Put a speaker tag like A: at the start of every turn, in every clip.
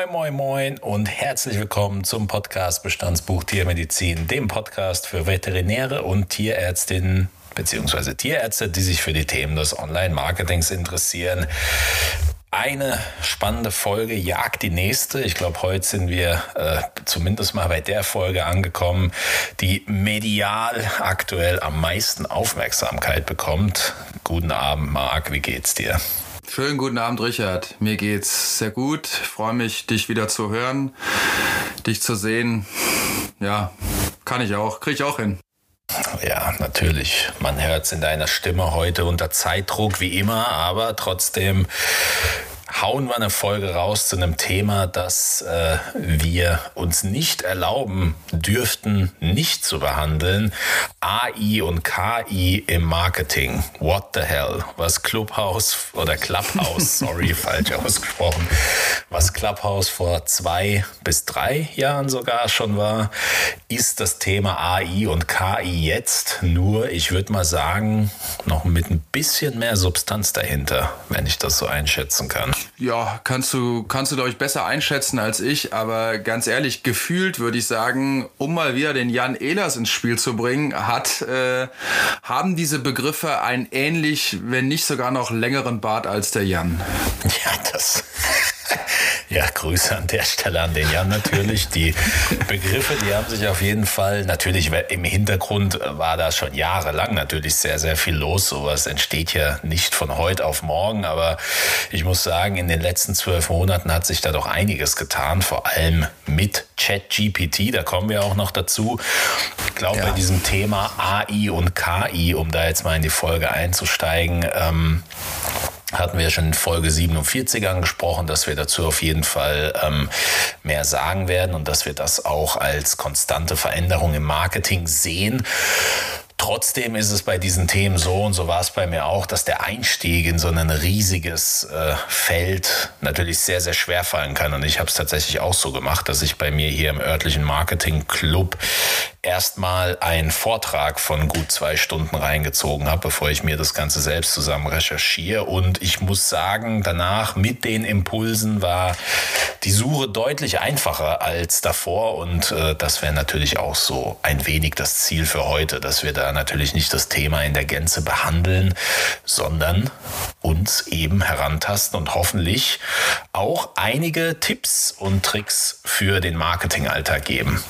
A: Moin, moin, moin und herzlich willkommen zum Podcast Bestandsbuch Tiermedizin, dem Podcast für Veterinäre und Tierärztinnen bzw. Tierärzte, die sich für die Themen des Online-Marketings interessieren. Eine spannende Folge jagt die nächste. Ich glaube, heute sind wir äh, zumindest mal bei der Folge angekommen, die medial aktuell am meisten Aufmerksamkeit bekommt. Guten Abend, Marc. Wie geht's dir?
B: Schönen guten Abend, Richard. Mir geht's sehr gut. Ich freue mich, dich wieder zu hören, dich zu sehen. Ja, kann ich auch, kriege ich auch hin.
A: Ja, natürlich. Man hört es in deiner Stimme heute unter Zeitdruck wie immer, aber trotzdem hauen wir eine Folge raus zu einem Thema, das äh, wir uns nicht erlauben dürften, nicht zu behandeln. AI und KI im Marketing. What the hell? Was Clubhouse oder Clubhouse, sorry, falsch ausgesprochen, was Clubhouse vor zwei bis drei Jahren sogar schon war, ist das Thema AI und KI jetzt nur, ich würde mal sagen, noch mit ein bisschen mehr Substanz dahinter, wenn ich das so einschätzen kann.
B: Ja, kannst du, kannst du, glaube ich, besser einschätzen als ich. Aber ganz ehrlich, gefühlt würde ich sagen, um mal wieder den Jan Ehlers ins Spiel zu bringen, hat, äh, haben diese Begriffe einen ähnlich, wenn nicht sogar noch längeren Bart als der Jan.
A: Ja, das. Ja, Grüße an der Stelle an den Jan natürlich. Die Begriffe, die haben sich auf jeden Fall, natürlich im Hintergrund war da schon jahrelang natürlich sehr, sehr viel los. Sowas entsteht ja nicht von heute auf morgen, aber ich muss sagen, in den letzten zwölf Monaten hat sich da doch einiges getan, vor allem mit ChatGPT, da kommen wir auch noch dazu. Ich glaube, ja. bei diesem Thema AI und KI, um da jetzt mal in die Folge einzusteigen, ähm, hatten wir schon in Folge 47 angesprochen, dass wir dazu auf jeden Fall ähm, mehr sagen werden und dass wir das auch als konstante Veränderung im Marketing sehen. Trotzdem ist es bei diesen Themen so, und so war es bei mir auch, dass der Einstieg in so ein riesiges äh, Feld natürlich sehr, sehr schwer fallen kann. Und ich habe es tatsächlich auch so gemacht, dass ich bei mir hier im örtlichen Marketing Club erstmal einen Vortrag von gut zwei Stunden reingezogen habe, bevor ich mir das Ganze selbst zusammen recherchiere. Und ich muss sagen, danach mit den Impulsen war die Suche deutlich einfacher als davor. Und äh, das wäre natürlich auch so ein wenig das Ziel für heute, dass wir da natürlich nicht das Thema in der Gänze behandeln, sondern uns eben herantasten und hoffentlich auch einige Tipps und Tricks für den Marketingalltag geben.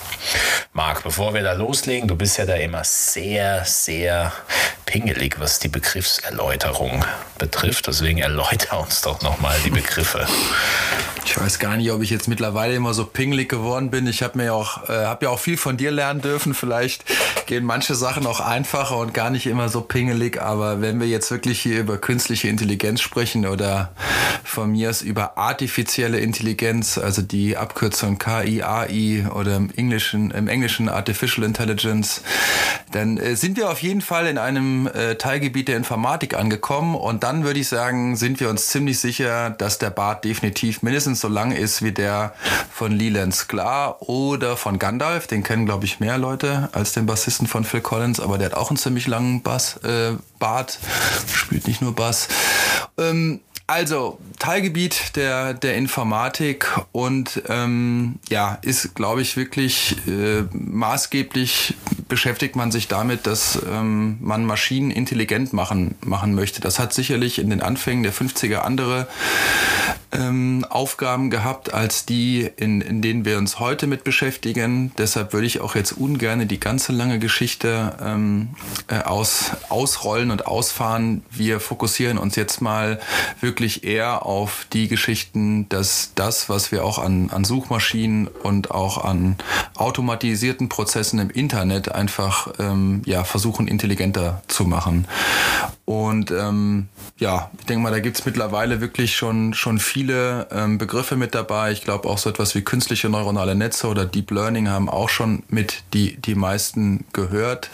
A: Marc, bevor wir da loslegen, du bist ja da immer sehr, sehr pingelig, was die Begriffserläuterung betrifft. Deswegen erläuter uns doch nochmal die Begriffe.
B: Ich weiß gar nicht, ob ich jetzt mittlerweile immer so pingelig geworden bin. Ich habe mir auch, äh, habe ja auch viel von dir lernen dürfen. Vielleicht gehen manche Sachen auch einfacher und gar nicht immer so pingelig. Aber wenn wir jetzt wirklich hier über künstliche Intelligenz sprechen oder von mir aus über artifizielle Intelligenz, also die Abkürzung KI, AI oder im Englischen, im Englischen Artificial Intelligence, dann äh, sind wir auf jeden Fall in einem äh, Teilgebiet der Informatik angekommen. Und dann würde ich sagen, sind wir uns ziemlich sicher, dass der Bart definitiv mindestens so lang ist wie der von Leland Sklar oder von Gandalf. Den kennen, glaube ich, mehr Leute als den Bassisten von Phil Collins, aber der hat auch einen ziemlich langen Bass, äh, Bart, spielt nicht nur Bass. Ähm, also, Teilgebiet der, der Informatik und ähm, ja, ist, glaube ich, wirklich äh, maßgeblich beschäftigt man sich damit, dass ähm, man Maschinen intelligent machen, machen möchte. Das hat sicherlich in den Anfängen der 50er andere ähm, Aufgaben gehabt als die, in, in denen wir uns heute mit beschäftigen. Deshalb würde ich auch jetzt ungern die ganze lange Geschichte ähm, äh, aus, ausrollen und ausfahren. Wir fokussieren uns jetzt mal wirklich eher auf die Geschichten, dass das, was wir auch an, an Suchmaschinen und auch an automatisierten Prozessen im Internet einfach ähm, ja, versuchen intelligenter zu machen. Und ähm, ja, ich denke mal, da gibt es mittlerweile wirklich schon, schon viele ähm, Begriffe mit dabei. Ich glaube auch so etwas wie künstliche neuronale Netze oder Deep Learning haben auch schon mit die, die meisten gehört.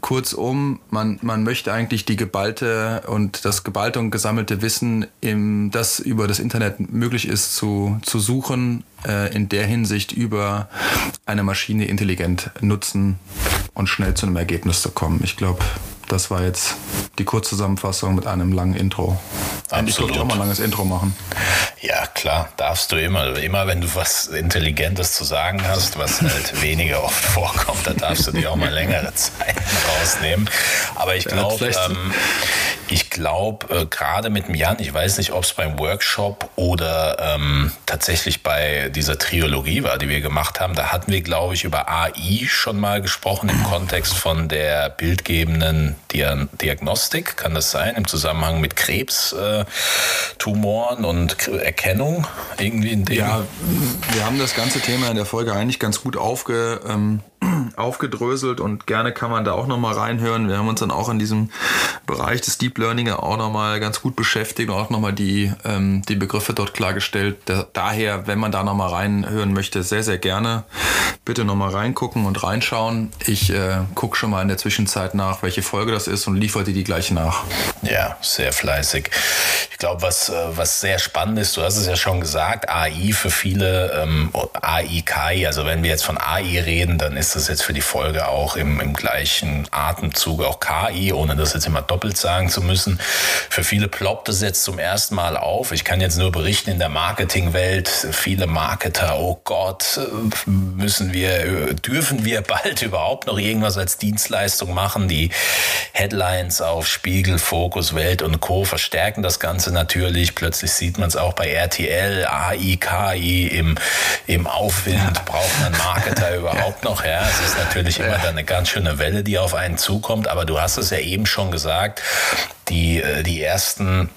B: Kurzum, man, man möchte eigentlich die geballte und das geballte und gesammelte Wissen, im, das über das Internet möglich ist, zu, zu suchen, äh, in der Hinsicht über eine Maschine intelligent nutzen und schnell zu einem Ergebnis zu kommen. Ich glaube, das war jetzt die Kurzzusammenfassung mit einem langen Intro. Ich durfte auch mal ein langes Intro machen.
A: Ja, klar, darfst du immer. Immer wenn du was Intelligentes zu sagen hast, was halt weniger oft vorkommt, dann darfst du dir auch mal längere Zeit rausnehmen. Aber ich glaube, ähm, ich glaube, äh, gerade mit dem Jan, ich weiß nicht, ob es beim Workshop oder ähm, tatsächlich bei dieser Triologie war, die wir gemacht haben, da hatten wir, glaube ich, über AI schon mal gesprochen im Kontext von der bildgebenden Diagnostik. Kann das sein? Im Zusammenhang mit Krebstumoren äh, und Erkennung irgendwie in dem?
B: Ja, wir haben das ganze Thema in der Folge eigentlich ganz gut aufge, ähm, aufgedröselt und gerne kann man da auch nochmal reinhören. Wir haben uns dann auch in diesem Bereich des Deep Learning auch nochmal ganz gut beschäftigt und auch nochmal die, ähm, die Begriffe dort klargestellt. Da, daher, wenn man da nochmal reinhören möchte, sehr, sehr gerne bitte nochmal reingucken und reinschauen. Ich äh, gucke schon mal in der Zwischenzeit nach, welche Folge das ist und liefere dir die gleich nach.
A: Ja, sehr fleißig. Ich glaube, was, äh, was sehr spannend ist, du hast es ja schon gesagt, AI für viele, ähm, AI, KI, also wenn wir jetzt von AI reden, dann ist das jetzt für die Folge auch im, im gleichen Atemzug auch KI, ohne das jetzt immer doppelt sagen zu müssen. Für viele ploppt es jetzt zum ersten Mal auf. Ich kann jetzt nur berichten, in der Marketingwelt, viele Marketer, oh Gott, müssen wir, dürfen wir bald überhaupt noch irgendwas als Dienstleistung machen? Die Headlines auf Spiegel, Fokus, Welt und Co. verstärken das Ganze natürlich. Plötzlich sieht man es auch bei RTL, AI, KI im, im Aufwind. Ja. Braucht man Marketer überhaupt noch? Ja, es ist natürlich immer dann eine ganz schöne Welle, die auf einen zukommt. Aber du hast es ja eben schon gesagt, die, äh, die ersten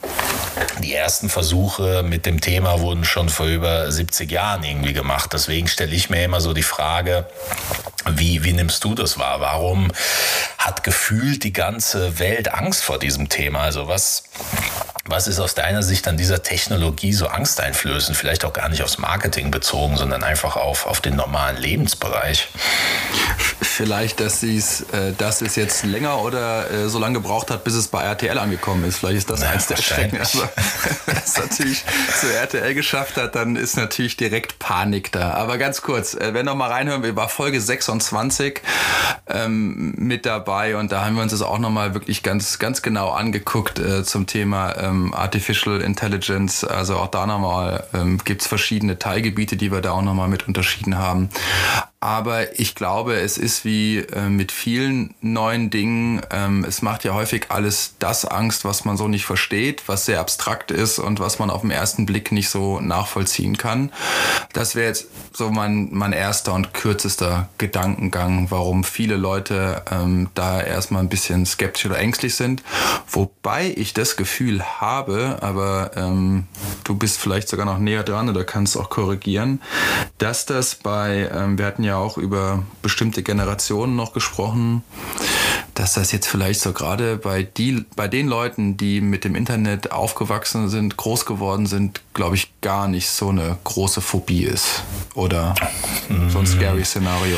A: die ersten Versuche mit dem Thema wurden schon vor über 70 Jahren irgendwie gemacht. Deswegen stelle ich mir immer so die Frage, wie, wie nimmst du das wahr? Warum hat gefühlt die ganze Welt Angst vor diesem Thema? Also was, was ist aus deiner Sicht an dieser Technologie so angsteinflößend? Vielleicht auch gar nicht aufs Marketing bezogen, sondern einfach auf, auf den normalen Lebensbereich.
B: Vielleicht, dass, sie's, äh, dass es jetzt länger oder äh, so lange gebraucht hat, bis es bei RTL angekommen ist. Vielleicht ist das ja, eins der Schrecken. Aber wenn es natürlich zu RTL geschafft hat, dann ist natürlich direkt Panik da. Aber ganz kurz, äh, wenn noch mal reinhören, wir war Folge 26 ähm, mit dabei und da haben wir uns das auch noch mal wirklich ganz, ganz genau angeguckt äh, zum Thema ähm, Artificial Intelligence. Also auch da nochmal ähm, gibt es verschiedene Teilgebiete, die wir da auch noch mal mit unterschieden haben. Aber ich glaube, es ist wie äh, mit vielen neuen Dingen. Ähm, es macht ja häufig alles das Angst, was man so nicht versteht, was sehr abstrakt ist und was man auf den ersten Blick nicht so nachvollziehen kann. Das wäre jetzt so mein, mein erster und kürzester Gedankengang, warum viele Leute ähm, da erstmal ein bisschen skeptisch oder ängstlich sind. Wobei ich das Gefühl habe, aber ähm, du bist vielleicht sogar noch näher dran oder kannst auch korrigieren, dass das bei, ähm, wir hatten ja auch über bestimmte Generationen noch gesprochen, dass das jetzt vielleicht so gerade bei, die, bei den Leuten, die mit dem Internet aufgewachsen sind, groß geworden sind, glaube ich, gar nicht so eine große Phobie ist. Oder so ein scary Szenario.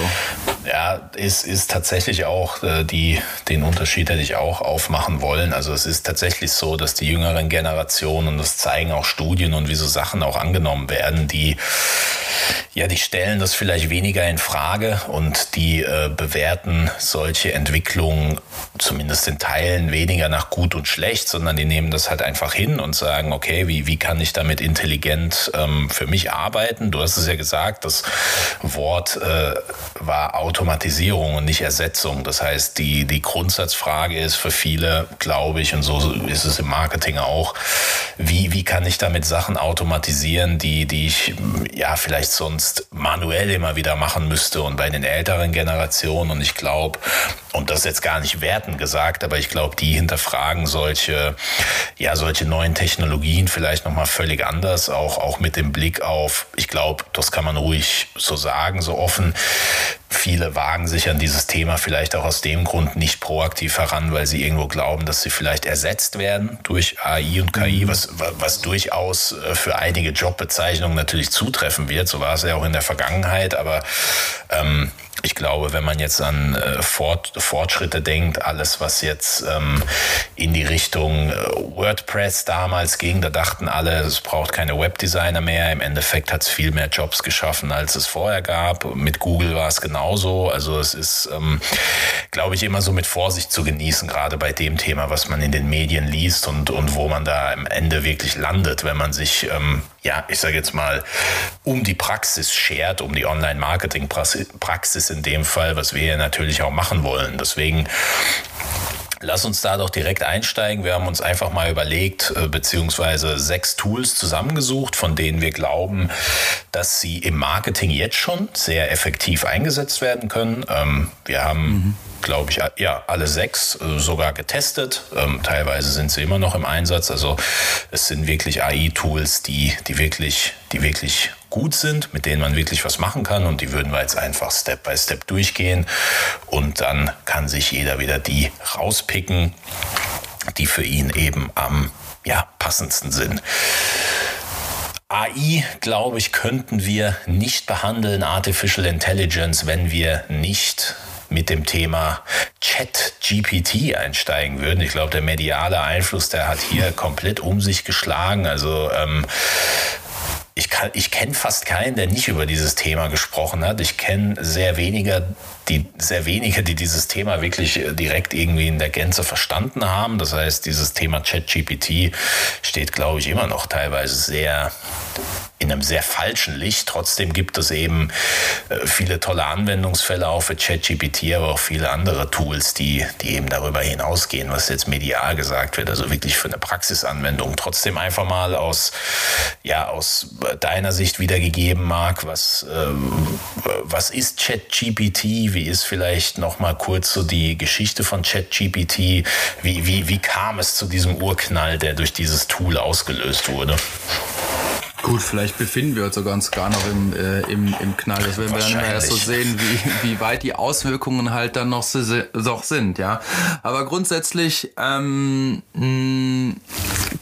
A: Ja, ist, ist tatsächlich auch äh, die, den Unterschied hätte ich auch aufmachen wollen. Also es ist tatsächlich so, dass die jüngeren Generationen, und das zeigen auch Studien und wie so Sachen auch angenommen werden, die ja, die stellen das vielleicht weniger in Frage und die äh, bewerten solche Entwicklungen zumindest in Teilen weniger nach gut und schlecht, sondern die nehmen das halt einfach hin und sagen, okay, wie, wie kann ich damit intelligent ähm, für mich arbeiten? Du hast es ja gesagt, das Wort äh, war Automatisierung und nicht Ersetzung. Das heißt, die, die Grundsatzfrage ist für viele, glaube ich, und so ist es im Marketing auch, wie, wie kann ich damit Sachen automatisieren, die, die ich ja vielleicht sonst manuell immer wieder machen müsste und bei den älteren Generationen. Und ich glaube, und das ist jetzt gar nicht werten gesagt, aber ich glaube, die hinterfragen solche, ja, solche neuen Technologien vielleicht nochmal völlig anders, auch, auch mit dem Blick auf, ich glaube, das kann man ruhig so sagen, so offen. Viele wagen sich an dieses Thema vielleicht auch aus dem Grund nicht proaktiv heran, weil sie irgendwo glauben, dass sie vielleicht ersetzt werden durch AI und KI, mhm. was, was durchaus äh, für einige Jobbezeichnungen natürlich zutreffen wird. So war es ja auch in der Vergangenheit, aber ähm, ich glaube, wenn man jetzt an äh, Fort, Fortschritte denkt, alles, was jetzt ähm, in die Richtung äh, WordPress damals ging, da dachten alle, es braucht keine Webdesigner mehr. Im Endeffekt hat es viel mehr Jobs geschaffen, als es vorher gab. Mit Google war es genauso. Also es ist, ähm, glaube ich, immer so mit Vorsicht zu genießen, gerade bei dem Thema, was man in den Medien liest und, und wo man da am Ende wirklich landet, wenn man sich ähm, ja, ich sage jetzt mal, um die Praxis schert, um die Online-Marketing-Praxis in dem Fall, was wir natürlich auch machen wollen. Deswegen Lass uns da doch direkt einsteigen. Wir haben uns einfach mal überlegt, äh, beziehungsweise sechs Tools zusammengesucht, von denen wir glauben, dass sie im Marketing jetzt schon sehr effektiv eingesetzt werden können. Ähm, wir haben glaube ich, ja, alle sechs äh, sogar getestet. Ähm, teilweise sind sie immer noch im Einsatz. Also es sind wirklich AI-Tools, die, die wirklich, die wirklich gut sind, mit denen man wirklich was machen kann. Und die würden wir jetzt einfach Step by Step durchgehen. Und dann kann sich jeder wieder die rauspicken, die für ihn eben am ja, passendsten sind. AI, glaube ich, könnten wir nicht behandeln, Artificial Intelligence, wenn wir nicht mit dem Thema Chat-GPT einsteigen würden. Ich glaube, der mediale Einfluss, der hat hier komplett um sich geschlagen. Also ähm, ich, kenne fast keinen, der nicht über dieses Thema gesprochen hat. Ich kenne sehr weniger, die sehr wenige, die dieses Thema wirklich äh, direkt irgendwie in der Gänze verstanden haben. Das heißt, dieses Thema ChatGPT steht, glaube ich, immer noch teilweise sehr in einem sehr falschen Licht. Trotzdem gibt es eben äh, viele tolle Anwendungsfälle auch für ChatGPT, aber auch viele andere Tools, die, die eben darüber hinausgehen, was jetzt medial gesagt wird, also wirklich für eine Praxisanwendung. Trotzdem einfach mal aus, ja, aus deiner Sicht wiedergegeben, Marc, was, äh, was ist ChatGPT? Wie ist vielleicht noch mal kurz so die Geschichte von ChatGPT? Wie, wie, wie kam es zu diesem Urknall, der durch dieses Tool ausgelöst wurde?
B: Gut, vielleicht befinden wir uns sogar gar noch im, äh, im, im Knall. Das werden wir dann erst so sehen, wie, wie weit die Auswirkungen halt dann noch, noch sind, ja. Aber grundsätzlich, ähm, mh,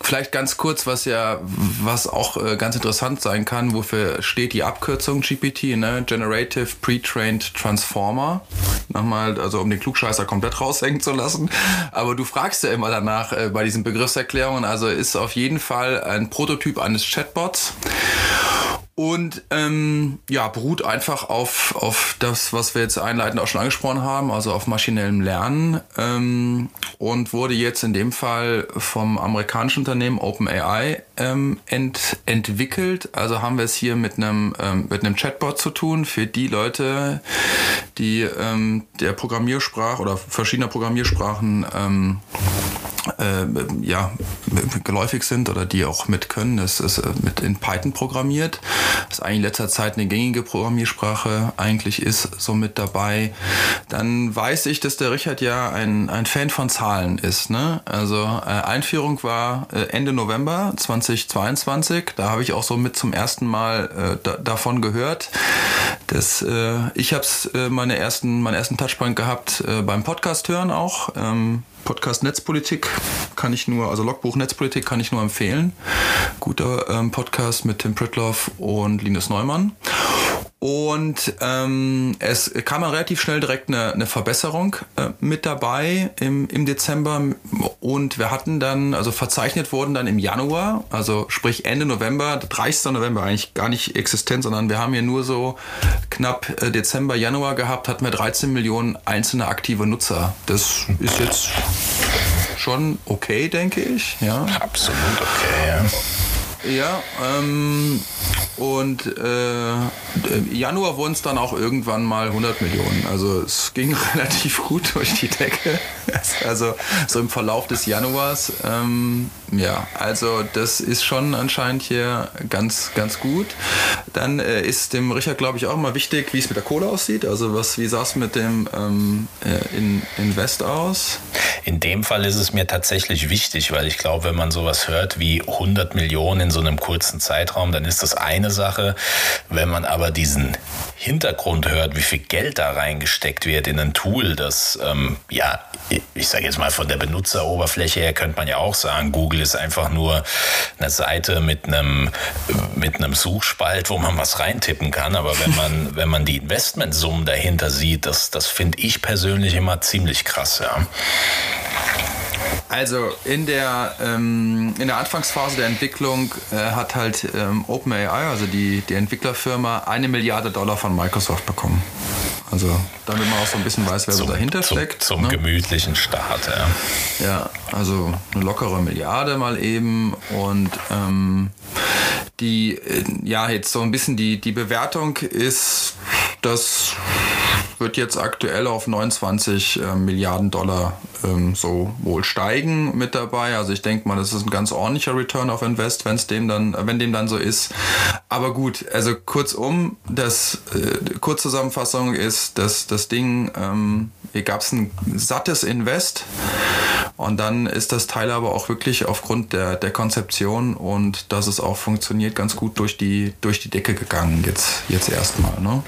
B: vielleicht ganz kurz, was ja, was auch äh, ganz interessant sein kann, wofür steht die Abkürzung GPT, ne? Generative Pre-Trained Transformer. Nochmal, also um den Klugscheißer komplett raushängen zu lassen. Aber du fragst ja immer danach äh, bei diesen Begriffserklärungen. Also ist auf jeden Fall ein Prototyp eines Chatbots Deus. Und ähm, ja, beruht einfach auf, auf das, was wir jetzt einleitend auch schon angesprochen haben, also auf maschinellem Lernen ähm, und wurde jetzt in dem Fall vom amerikanischen Unternehmen OpenAI ähm, ent, entwickelt. Also haben wir es hier mit einem, ähm, mit einem Chatbot zu tun für die Leute, die ähm, der Programmiersprache oder verschiedener Programmiersprachen ähm, äh, ja, geläufig sind oder die auch mit können. Es ist äh, mit in Python programmiert. Ist eigentlich in letzter Zeit eine gängige Programmiersprache eigentlich ist, so mit dabei. Dann weiß ich, dass der Richard ja ein, ein Fan von Zahlen ist. Ne? Also äh, Einführung war äh, Ende November 2022. Da habe ich auch so mit zum ersten Mal äh, da, davon gehört. Das, äh, ich habe äh, meine ersten, meinen ersten Touchpoint gehabt äh, beim Podcast hören auch. Ähm, Podcast Netzpolitik kann ich nur, also Logbuch Netzpolitik kann ich nur empfehlen. Guter ähm, Podcast mit Tim Pritloff und Linus Neumann. Und ähm, es kam relativ schnell direkt eine, eine Verbesserung äh, mit dabei im, im Dezember. Und wir hatten dann, also verzeichnet wurden dann im Januar, also sprich Ende November, 30. November eigentlich gar nicht existent, sondern wir haben hier nur so knapp äh, Dezember, Januar gehabt, hatten wir 13 Millionen einzelne aktive Nutzer. Das ist jetzt schon okay, denke ich. Ja.
A: Absolut okay, ja.
B: Ja, ähm, und äh, Januar wurden es dann auch irgendwann mal 100 Millionen. Also es ging relativ gut durch die Decke. Also so im Verlauf des Januars. Ähm, ja, also das ist schon anscheinend hier ganz, ganz gut. Dann äh, ist dem Richard, glaube ich, auch mal wichtig, wie es mit der Kohle aussieht. Also was, wie sah es mit dem ähm, äh, in, Invest aus?
A: In dem Fall ist es mir tatsächlich wichtig, weil ich glaube, wenn man sowas hört wie 100 Millionen in so einem kurzen Zeitraum, dann ist das eine Sache. Wenn man aber diesen Hintergrund hört, wie viel Geld da reingesteckt wird in ein Tool, das ähm, ja ich sage jetzt mal von der Benutzeroberfläche her könnte man ja auch sagen, Google ist einfach nur eine Seite mit einem mit einem Suchspalt, wo man was reintippen kann. Aber wenn man wenn man die Investmentsummen dahinter sieht, das das finde ich persönlich immer ziemlich krass. Ja.
B: Also in der, ähm, in der Anfangsphase der Entwicklung äh, hat halt ähm, OpenAI, also die, die Entwicklerfirma, eine Milliarde Dollar von Microsoft bekommen. Also damit man auch so ein bisschen weiß, wer so dahinter
A: zum,
B: steckt.
A: Zum ne? gemütlichen Start,
B: ja. Ja, also eine lockere Milliarde mal eben und ähm, die, äh, ja, jetzt so ein bisschen die, die Bewertung ist, dass wird jetzt aktuell auf 29 äh, Milliarden Dollar ähm, so wohl steigen mit dabei. Also ich denke mal, das ist ein ganz ordentlicher Return of Invest, wenn es dem dann, wenn dem dann so ist. Aber gut, also kurzum, das äh, Kurzzusammenfassung ist, dass das Ding, ähm, hier gab es ein sattes Invest und dann ist das Teil aber auch wirklich aufgrund der, der Konzeption und dass es auch funktioniert, ganz gut durch die, durch die Decke gegangen jetzt, jetzt erstmal. Ne?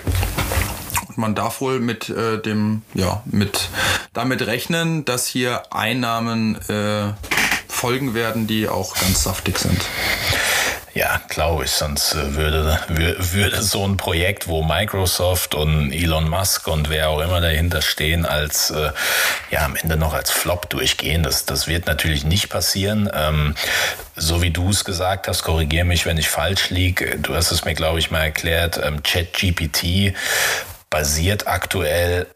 B: Man darf wohl mit äh, dem, ja, mit damit rechnen, dass hier Einnahmen äh, folgen werden, die auch ganz saftig sind.
A: Ja, glaube ich. Sonst äh, würde, würde so ein Projekt, wo Microsoft und Elon Musk und wer auch immer dahinter stehen, als äh, ja am Ende noch als Flop durchgehen. Das, das wird natürlich nicht passieren. Ähm, so wie du es gesagt hast, korrigiere mich, wenn ich falsch liege. Du hast es mir, glaube ich, mal erklärt. Ähm, ChatGPT basiert aktuell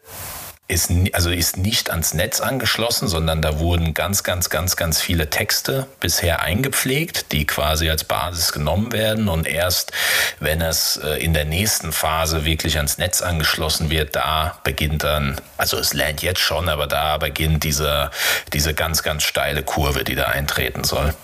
A: ist, also ist nicht ans Netz angeschlossen, sondern da wurden ganz, ganz, ganz, ganz viele Texte bisher eingepflegt, die quasi als Basis genommen werden. Und erst wenn es äh, in der nächsten Phase wirklich ans Netz angeschlossen wird, da beginnt dann, also es lernt jetzt schon, aber da beginnt diese, diese ganz, ganz steile Kurve, die da eintreten soll.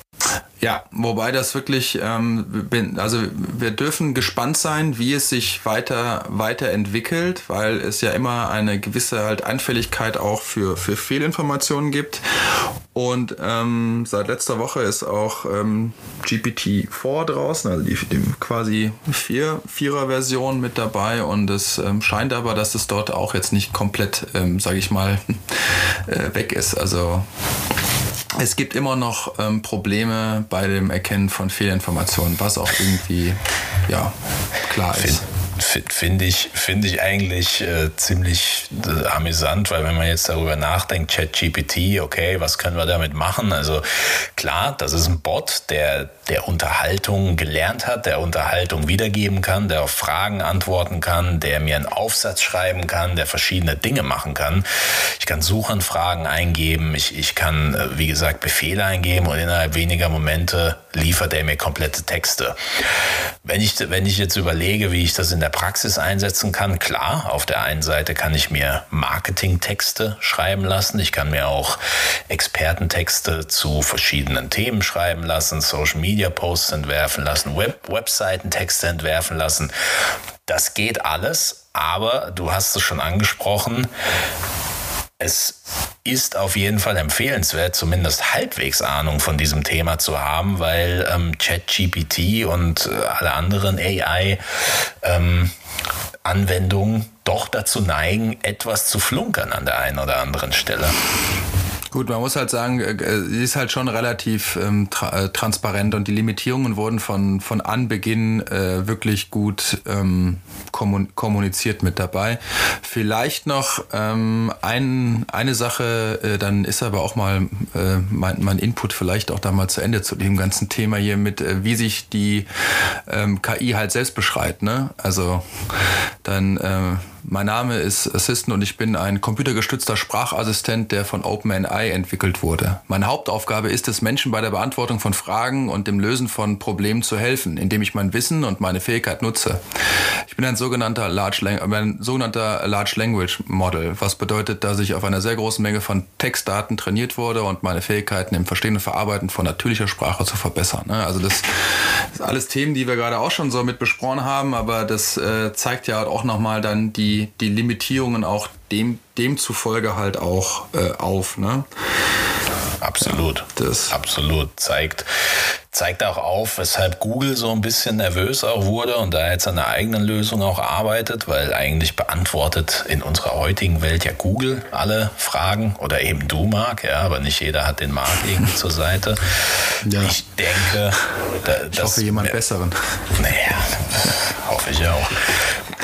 B: Ja, wobei das wirklich, ähm, also wir dürfen gespannt sein, wie es sich weiter weiterentwickelt, weil es ja immer eine gewisse halt Anfälligkeit auch für für Fehlinformationen gibt. Und ähm, seit letzter Woche ist auch ähm, GPT-4 draußen, also die, die quasi vier vierer Version mit dabei. Und es ähm, scheint aber, dass es dort auch jetzt nicht komplett, ähm, sage ich mal, äh, weg ist. Also es gibt immer noch ähm, Probleme bei dem Erkennen von Fehlinformationen, was auch irgendwie ja, klar ist.
A: Finde ich, find ich eigentlich äh, ziemlich äh, amüsant, weil wenn man jetzt darüber nachdenkt, ChatGPT, okay, was können wir damit machen? Also klar, das ist ein Bot, der, der Unterhaltung gelernt hat, der Unterhaltung wiedergeben kann, der auf Fragen antworten kann, der mir einen Aufsatz schreiben kann, der verschiedene Dinge machen kann. Ich kann Suchanfragen eingeben, ich, ich kann, äh, wie gesagt, Befehle eingeben und innerhalb weniger Momente liefert er mir komplette Texte. Wenn ich, wenn ich jetzt überlege, wie ich das in der Praxis einsetzen kann, klar, auf der einen Seite kann ich mir Marketingtexte schreiben lassen, ich kann mir auch Expertentexte zu verschiedenen Themen schreiben lassen, Social Media Posts entwerfen lassen, Web Webseitentexte entwerfen lassen. Das geht alles, aber du hast es schon angesprochen, es ist auf jeden Fall empfehlenswert, zumindest halbwegs Ahnung von diesem Thema zu haben, weil ähm, ChatGPT und äh, alle anderen AI ähm, doch dazu neigen, etwas zu flunkern an der einen oder anderen Stelle.
B: Gut, man muss halt sagen, äh, äh, sie ist halt schon relativ ähm, tra äh, transparent und die Limitierungen wurden von, von Anbeginn äh, wirklich gut ähm, kommuniziert mit dabei. Vielleicht noch ähm, ein, eine Sache, äh, dann ist aber auch mal äh, mein, mein Input vielleicht auch da mal zu Ende zu dem ganzen Thema hier mit, äh, wie sich die ähm, KI halt selbst beschreibt. Ne? Also dann äh, mein Name ist Assistant und ich bin ein computergestützter Sprachassistent, der von OpenAI entwickelt wurde. Meine Hauptaufgabe ist es, Menschen bei der Beantwortung von Fragen und dem Lösen von Problemen zu helfen, indem ich mein Wissen und meine Fähigkeit nutze. Ich bin ein sogenannter Large, ein sogenannter Large Language Model, was bedeutet, dass ich auf einer sehr großen Menge von Textdaten trainiert wurde und meine Fähigkeiten im Verstehen und Verarbeiten von natürlicher Sprache zu verbessern. Ne? Also das, sind alles Themen, die wir gerade auch schon so mit besprochen haben, aber das äh, zeigt ja auch nochmal dann die die, Limitierungen auch dem, demzufolge halt auch äh, auf. Ne?
A: absolut. Das absolut. Zeigt, zeigt auch auf, weshalb Google so ein bisschen nervös auch wurde und da jetzt an einer eigenen Lösung auch arbeitet, weil eigentlich beantwortet in unserer heutigen Welt ja Google alle Fragen oder eben du, Marc, ja, aber nicht jeder hat den Marc irgendwie zur Seite. Ja. Ich denke,
B: da, ich hoffe jemand besseren.
A: Naja, hoffe ich auch.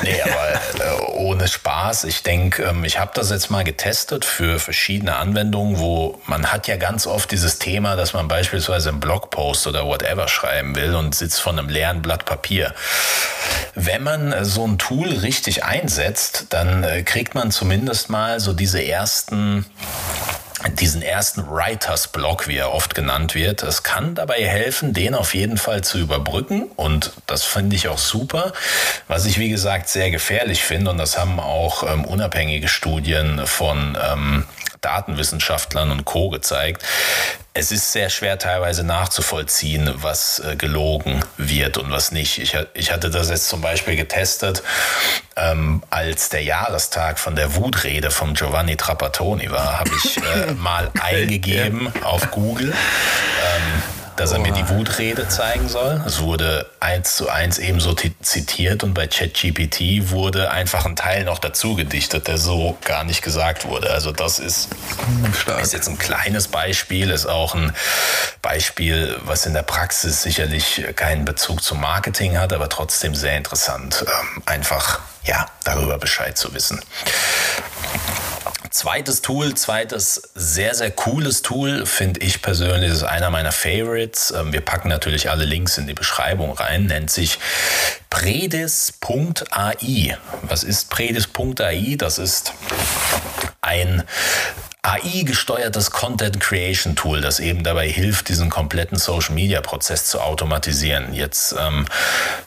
A: Nee, aber äh, ohne Spaß. Ich denke, ähm, ich habe das jetzt mal getestet für verschiedene Anwendungen, wo man hat ja ganz oft dieses Thema, dass man beispielsweise einen Blogpost oder whatever schreiben will und sitzt von einem leeren Blatt Papier. Wenn man so ein Tool richtig einsetzt, dann äh, kriegt man zumindest mal so diese ersten diesen ersten Writers Block, wie er oft genannt wird. Es kann dabei helfen, den auf jeden Fall zu überbrücken und das finde ich auch super. Was ich wie gesagt sehr gefährlich finde und das haben auch ähm, unabhängige Studien von ähm, Datenwissenschaftlern und Co. gezeigt. Es ist sehr schwer teilweise nachzuvollziehen, was äh, gelogen wird und was nicht. Ich, ich hatte das jetzt zum Beispiel getestet, ähm, als der Jahrestag von der Wutrede von Giovanni Trapattoni war, habe ich äh, mal eingegeben auf Google. Ähm, dass er mir die Wutrede zeigen soll. Es wurde eins zu eins ebenso zitiert und bei ChatGPT wurde einfach ein Teil noch dazu gedichtet, der so gar nicht gesagt wurde. Also das ist, ist jetzt ein kleines Beispiel, ist auch ein Beispiel, was in der Praxis sicherlich keinen Bezug zum Marketing hat, aber trotzdem sehr interessant, ähm, einfach ja darüber Bescheid zu wissen. Zweites Tool, zweites sehr, sehr cooles Tool, finde ich persönlich, ist einer meiner Favorites. Ähm, wir packen natürlich alle Links in die Beschreibung rein, nennt sich Predis.ai. Was ist Predis.ai? Das ist ein AI-gesteuertes Content Creation Tool, das eben dabei hilft, diesen kompletten Social Media Prozess zu automatisieren. Jetzt ähm,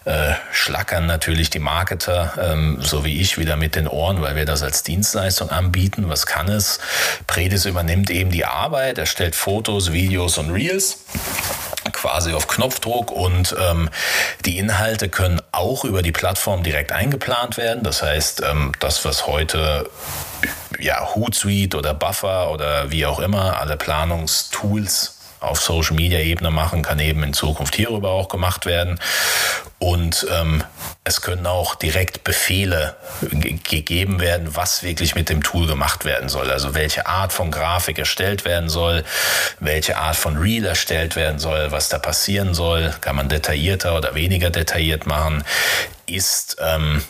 A: äh, schlackern natürlich die Marketer, ähm, so wie ich, wieder mit den Ohren, weil wir das als Dienstleistung anbieten. Was kann es? Predis übernimmt eben die Arbeit, erstellt Fotos, Videos und Reels quasi auf Knopfdruck und ähm, die Inhalte können auch über die Plattform direkt eingeplant werden. Das heißt, ähm, das, was heute ja, Hootsuite oder Buffer oder wie auch immer, alle Planungstools auf Social Media Ebene machen, kann eben in Zukunft hierüber auch gemacht werden. Und ähm, es können auch direkt Befehle gegeben werden, was wirklich mit dem Tool gemacht werden soll. Also welche Art von Grafik erstellt werden soll, welche Art von Reel erstellt werden soll, was da passieren soll. Kann man detaillierter oder weniger detailliert machen. Ist ähm,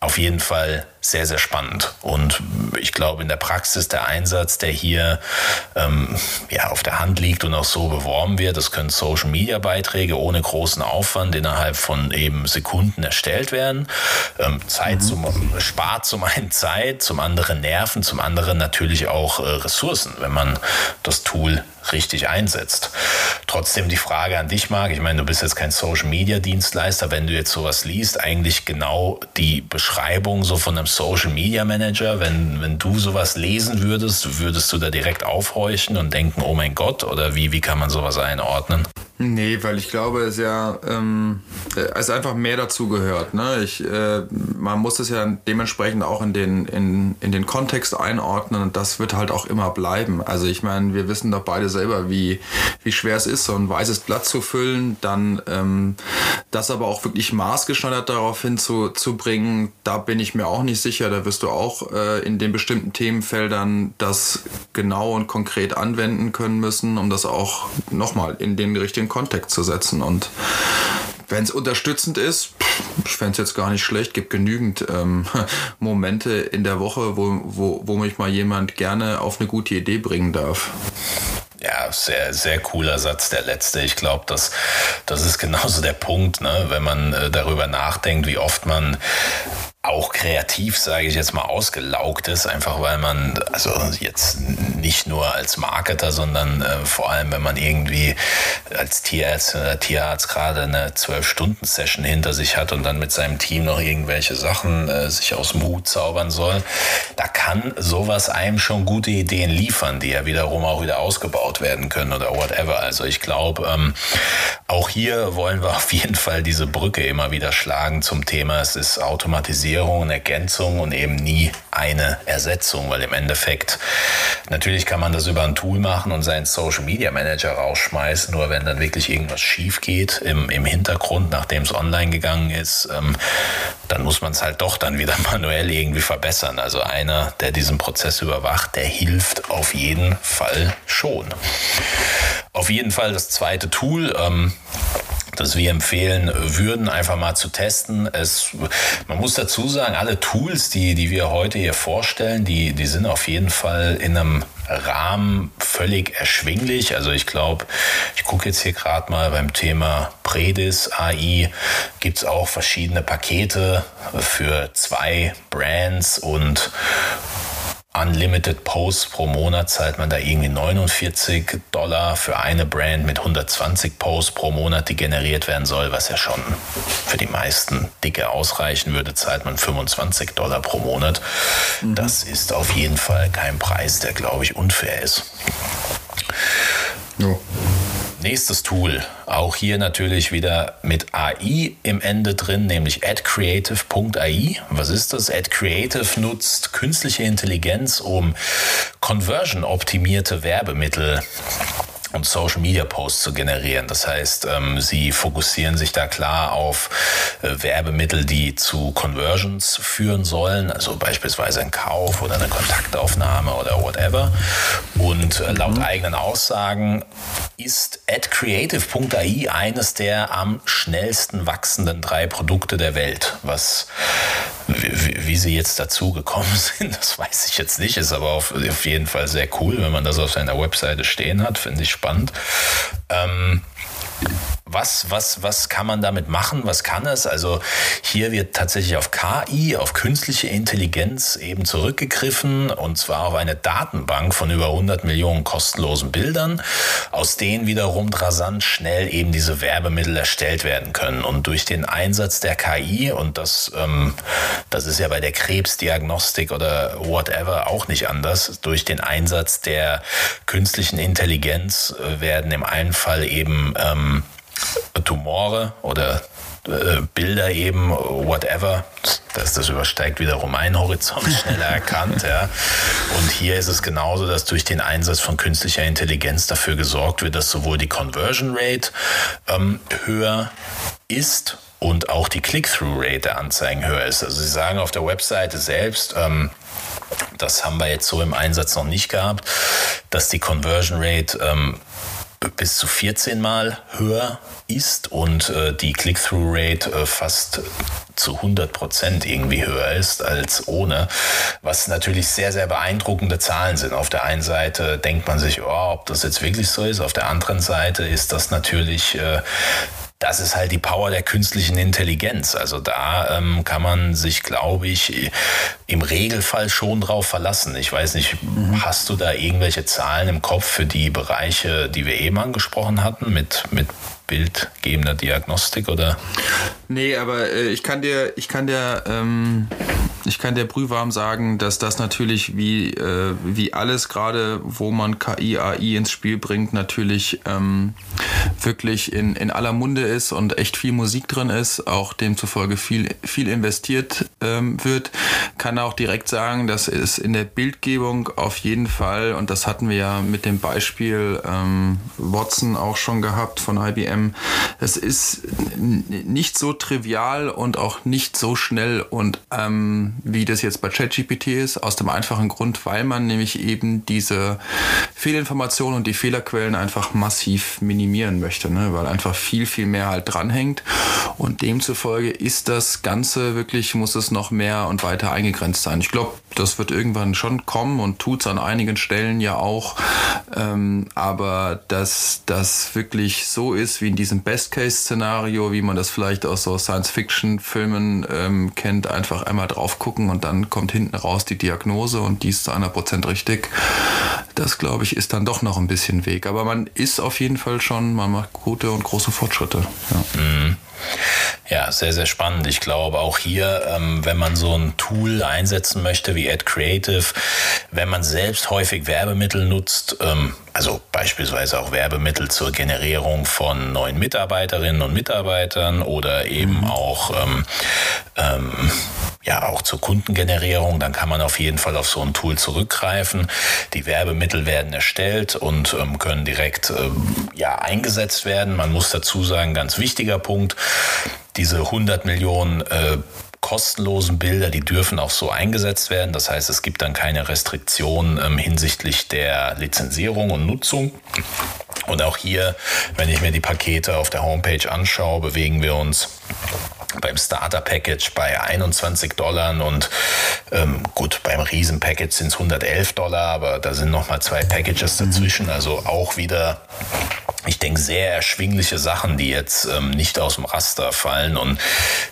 A: auf jeden Fall sehr, sehr spannend. Und ich glaube, in der Praxis der Einsatz, der hier ähm, ja, auf der Hand liegt und auch so beworben wird, das können Social-Media-Beiträge ohne großen Aufwand innerhalb von eben Sekunden erstellt werden. Ähm, Zeit mhm. zum, spart zum einen Zeit, zum anderen Nerven, zum anderen natürlich auch äh, Ressourcen, wenn man das Tool richtig einsetzt. Trotzdem die Frage an dich, Marc. Ich meine, du bist jetzt kein Social Media Dienstleister. Wenn du jetzt sowas liest, eigentlich genau die Beschreibung so von einem Social Media Manager. Wenn, wenn du sowas lesen würdest, würdest du da direkt aufhorchen und denken, oh mein Gott, oder wie, wie kann man sowas einordnen?
B: Nee, weil ich glaube, es ja ähm, es einfach mehr dazu gehört. Ne? Ich, äh, man muss es ja dementsprechend auch in den, in, in den Kontext einordnen und das wird halt auch immer bleiben. Also ich meine, wir wissen doch beide selber, wie, wie schwer es ist, so ein weißes Blatt zu füllen, dann ähm, das aber auch wirklich maßgeschneidert darauf hinzubringen, da bin ich mir auch nicht sicher. Da wirst du auch äh, in den bestimmten Themenfeldern das genau und konkret anwenden können müssen, um das auch nochmal in den richtigen Kontext zu setzen. Und wenn es unterstützend ist, ich fände es jetzt gar nicht schlecht, gibt genügend ähm, Momente in der Woche, wo, wo, wo mich mal jemand gerne auf eine gute Idee bringen darf.
A: Ja, sehr, sehr cooler Satz, der letzte. Ich glaube, das, das ist genauso der Punkt, ne? wenn man äh, darüber nachdenkt, wie oft man auch kreativ, sage ich jetzt mal, ausgelaugt ist, einfach weil man, also jetzt nicht nur als Marketer, sondern äh, vor allem, wenn man irgendwie als Tierarzt oder Tierarzt gerade eine Zwölf-Stunden-Session hinter sich hat und dann mit seinem Team noch irgendwelche Sachen äh, sich aus dem Hut zaubern soll, da kann sowas einem schon gute Ideen liefern, die ja wiederum auch wieder ausgebaut werden können oder whatever. Also ich glaube, ähm, auch hier wollen wir auf jeden Fall diese Brücke immer wieder schlagen zum Thema, es ist automatisiert Komplementierung, eine Ergänzung und eben nie eine Ersetzung, weil im Endeffekt natürlich kann man das über ein Tool machen und seinen Social Media Manager rausschmeißen, nur wenn dann wirklich irgendwas schief geht im, im Hintergrund, nachdem es online gegangen ist, ähm, dann muss man es halt doch dann wieder manuell irgendwie verbessern. Also einer, der diesen Prozess überwacht, der hilft auf jeden Fall schon. Auf jeden Fall das zweite Tool. Ähm, das wir empfehlen würden, einfach mal zu testen. Es, man muss dazu sagen, alle Tools, die, die wir heute hier vorstellen, die, die sind auf jeden Fall in einem Rahmen völlig erschwinglich. Also ich glaube, ich gucke jetzt hier gerade mal beim Thema Predis AI gibt es auch verschiedene Pakete für zwei Brands und Unlimited Posts pro Monat zahlt man da irgendwie 49 Dollar für eine Brand mit 120 Posts pro Monat, die generiert werden soll, was ja schon für die meisten dicke ausreichen würde, zahlt man 25 Dollar pro Monat. Mhm. Das ist auf jeden Fall kein Preis, der, glaube ich, unfair ist. Ja. Nächstes Tool, auch hier natürlich wieder mit AI im Ende drin, nämlich adcreative.ai. Was ist das? AdCreative nutzt künstliche Intelligenz, um conversion-optimierte Werbemittel und Social Media Posts zu generieren. Das heißt, ähm, sie fokussieren sich da klar auf äh, Werbemittel, die zu Conversions führen sollen, also beispielsweise ein Kauf oder eine Kontaktaufnahme oder whatever. Und äh, laut mhm. eigenen Aussagen ist adcreative.ai eines der am schnellsten wachsenden drei Produkte der Welt, was wie, wie, sie jetzt dazu gekommen sind, das weiß ich jetzt nicht. Ist aber auf, auf jeden Fall sehr cool, wenn man das auf seiner Webseite stehen hat. Finde ich spannend. Ähm, was, was, was kann man damit machen? Was kann es? Also hier wird tatsächlich auf KI, auf künstliche Intelligenz eben zurückgegriffen und zwar auf eine Datenbank von über 100 Millionen kostenlosen Bildern, aus denen wiederum rasant schnell eben diese Werbemittel erstellt werden können. Und durch den Einsatz der KI und das, ähm, das ist ja bei der Krebsdiagnostik oder whatever auch nicht anders, durch den Einsatz der künstlichen Intelligenz äh, werden im einen Fall eben ähm, Tumore oder äh, Bilder eben, whatever, dass das übersteigt wiederum einen Horizont schneller erkannt. Ja. Und hier ist es genauso, dass durch den Einsatz von künstlicher Intelligenz dafür gesorgt wird, dass sowohl die Conversion Rate ähm, höher ist und auch die Click-Through-Rate der Anzeigen höher ist. Also Sie sagen auf der Webseite selbst, ähm, das haben wir jetzt so im Einsatz noch nicht gehabt, dass die Conversion Rate ähm, bis zu 14 Mal höher ist und äh, die Click-Through-Rate äh, fast zu 100 Prozent irgendwie höher ist als ohne, was natürlich sehr, sehr beeindruckende Zahlen sind. Auf der einen Seite denkt man sich, oh, ob das jetzt wirklich so ist, auf der anderen Seite ist das natürlich äh, das ist halt die Power der künstlichen Intelligenz. Also da ähm, kann man sich, glaube ich, im Regelfall schon drauf verlassen. Ich weiß nicht, mhm. hast du da irgendwelche Zahlen im Kopf für die Bereiche, die wir eben angesprochen hatten, mit, mit bildgebender Diagnostik oder?
B: Nee, aber äh, ich kann dir, ich kann dir, ähm, ich kann dir brühwarm sagen, dass das natürlich wie, äh, wie alles gerade, wo man KI, AI ins Spiel bringt, natürlich ähm, wirklich in, in aller Munde ist und echt viel Musik drin ist, auch demzufolge viel, viel investiert ähm, wird, kann auch direkt sagen, dass es in der Bildgebung auf jeden Fall, und das hatten wir ja mit dem Beispiel ähm, Watson auch schon gehabt von IBM, es ist nicht so trivial und auch nicht so schnell und ähm, wie das jetzt bei ChatGPT ist, aus dem einfachen Grund, weil man nämlich eben diese Fehlinformationen und die Fehlerquellen einfach massiv minimieren möchte, ne? weil einfach viel, viel mehr halt dranhängt und demzufolge ist das Ganze wirklich, muss es noch mehr und weiter eingegrenzt sein. Ich glaube, das wird irgendwann schon kommen und tut es an einigen Stellen ja auch, ähm, aber dass das wirklich so ist wie in diesem Best-Case-Szenario, wie man das vielleicht aus so Science-Fiction-Filmen ähm, kennt, einfach einmal drauf gucken und dann kommt hinten raus die Diagnose und die ist zu einer Prozent richtig. Das, glaube ich, ist dann doch noch ein bisschen Weg. Aber man ist auf jeden Fall schon, man macht gute und große Fortschritte. Ja. Mhm.
A: Ja, sehr, sehr spannend. Ich glaube auch hier, ähm, wenn man so ein Tool einsetzen möchte wie Ad Creative, wenn man selbst häufig Werbemittel nutzt, ähm, also beispielsweise auch Werbemittel zur Generierung von neuen Mitarbeiterinnen und Mitarbeitern oder eben mhm. auch ähm, ähm, ja auch zur Kundengenerierung, dann kann man auf jeden Fall auf so ein Tool zurückgreifen. Die Werbemittel werden erstellt und ähm, können direkt ähm, ja eingesetzt werden. Man muss dazu sagen, ganz wichtiger Punkt, diese 100 Millionen äh, kostenlosen Bilder, die dürfen auch so eingesetzt werden. Das heißt, es gibt dann keine Restriktionen ähm, hinsichtlich der Lizenzierung und Nutzung. Und auch hier, wenn ich mir die Pakete auf der Homepage anschaue, bewegen wir uns beim Starter Package bei 21 Dollar und ähm, gut, beim Riesen Package sind es 111 Dollar, aber da sind noch mal zwei Packages dazwischen, also auch wieder ich denke, sehr erschwingliche Sachen, die jetzt ähm, nicht aus dem Raster fallen und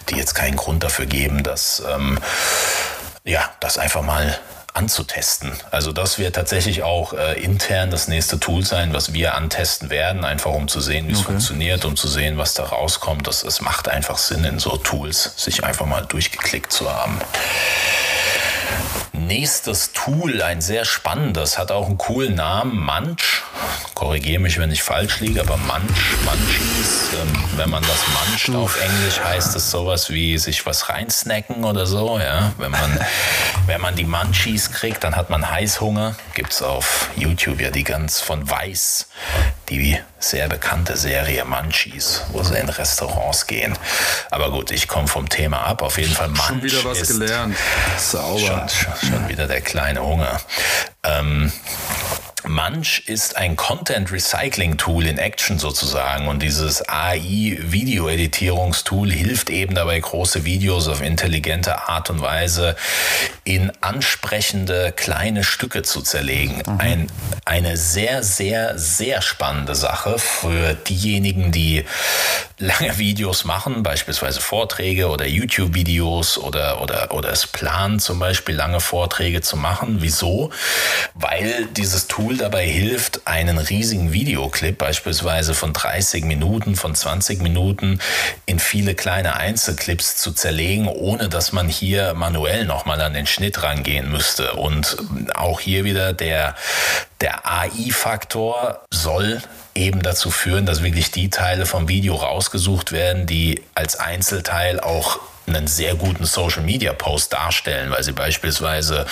A: die jetzt keinen Grund dafür geben, dass ähm, ja, das einfach mal anzutesten. Also das wird tatsächlich auch äh, intern das nächste Tool sein, was wir antesten werden, einfach um zu sehen, wie es okay. funktioniert, um zu sehen, was da rauskommt. Das, es macht einfach Sinn, in so Tools sich einfach mal durchgeklickt zu haben. Nächstes Tool, ein sehr spannendes, hat auch einen coolen Namen, Munch. Korrigiere mich, wenn ich falsch liege, aber Munch, Munchies, ähm, wenn man das muncht auf Englisch, heißt es sowas wie sich was reinsnacken oder so. Ja? Wenn, man, wenn man die Munchies kriegt, dann hat man Heißhunger. Gibt es auf YouTube ja die ganz von Weiß, die sehr bekannte Serie Munchies, wo sie in Restaurants gehen. Aber gut, ich komme vom Thema ab. Auf jeden Fall Munch
B: Schon wieder was
A: ist
B: gelernt. Sauber.
A: Schon, schon, schon wieder der kleine Hunger. Ähm, Munch ist ein Content Recycling Tool in Action sozusagen und dieses AI Video Editierungstool hilft eben dabei große Videos auf intelligente Art und Weise in ansprechende kleine Stücke zu zerlegen. Mhm. Ein, eine sehr, sehr, sehr spannende Sache für diejenigen, die lange Videos machen, beispielsweise Vorträge oder YouTube-Videos oder, oder, oder es planen zum Beispiel lange Vorträge zu machen. Wieso? Weil dieses Tool Tool dabei hilft, einen riesigen Videoclip beispielsweise von 30 Minuten, von 20 Minuten in viele kleine Einzelclips zu zerlegen, ohne dass man hier manuell nochmal an den Schnitt rangehen müsste. Und auch hier wieder der, der AI-Faktor soll eben dazu führen, dass wirklich die Teile vom Video rausgesucht werden, die als Einzelteil auch einen sehr guten Social Media Post darstellen, weil sie beispielsweise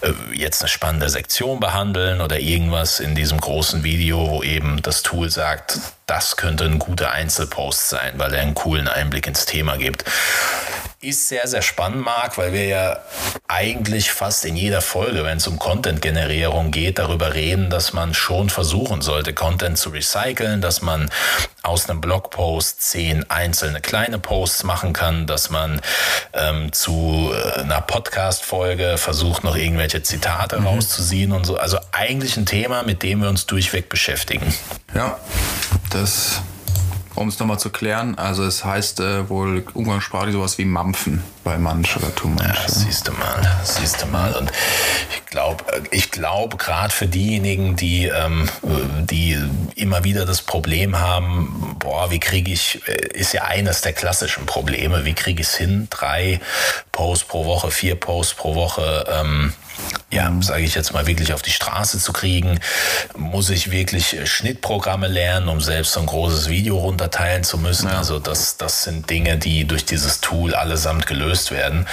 A: äh, jetzt eine spannende Sektion behandeln oder irgendwas in diesem großen Video, wo eben das Tool sagt, das könnte ein guter Einzelpost sein, weil er einen coolen Einblick ins Thema gibt ist sehr, sehr spannend, Marc, weil wir ja eigentlich fast in jeder Folge, wenn es um Content-Generierung geht, darüber reden, dass man schon versuchen sollte, Content zu recyceln, dass man aus einem Blogpost zehn einzelne kleine Posts machen kann, dass man ähm, zu äh, einer Podcast-Folge versucht, noch irgendwelche Zitate mhm. rauszuziehen und so. Also eigentlich ein Thema, mit dem wir uns durchweg beschäftigen.
B: Ja, das um es nochmal zu klären, also es heißt äh, wohl umgangssprachlich sowas wie Mampfen bei Manch oder Too Much. Ja,
A: ja. siehst du mal, siehst du mal. Und ich glaube, ich glaube gerade für diejenigen, die, ähm, die immer wieder das Problem haben, boah, wie kriege ich, äh, ist ja eines der klassischen Probleme, wie kriege ich es hin, drei Posts pro Woche, vier Posts pro Woche, ähm, ja, sage ich jetzt mal, wirklich auf die Straße zu kriegen, muss ich wirklich Schnittprogramme lernen, um selbst so ein großes Video runterteilen zu müssen. Ja. Also das, das sind Dinge, die durch dieses Tool allesamt gelöst werden.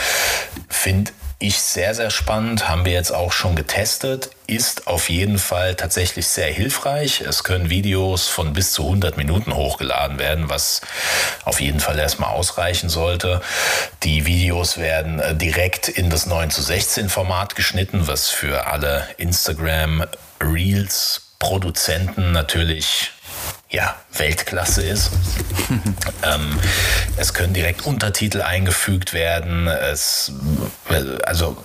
A: Finde ich sehr, sehr spannend, haben wir jetzt auch schon getestet, ist auf jeden Fall tatsächlich sehr hilfreich. Es können Videos von bis zu 100 Minuten hochgeladen werden, was auf jeden Fall erstmal ausreichen sollte. Die Videos werden äh, direkt in das 9 zu 16 Format geschnitten, was für alle Instagram Reels Produzenten natürlich ja, Weltklasse ist. ähm, es können direkt Untertitel eingefügt werden. Es, also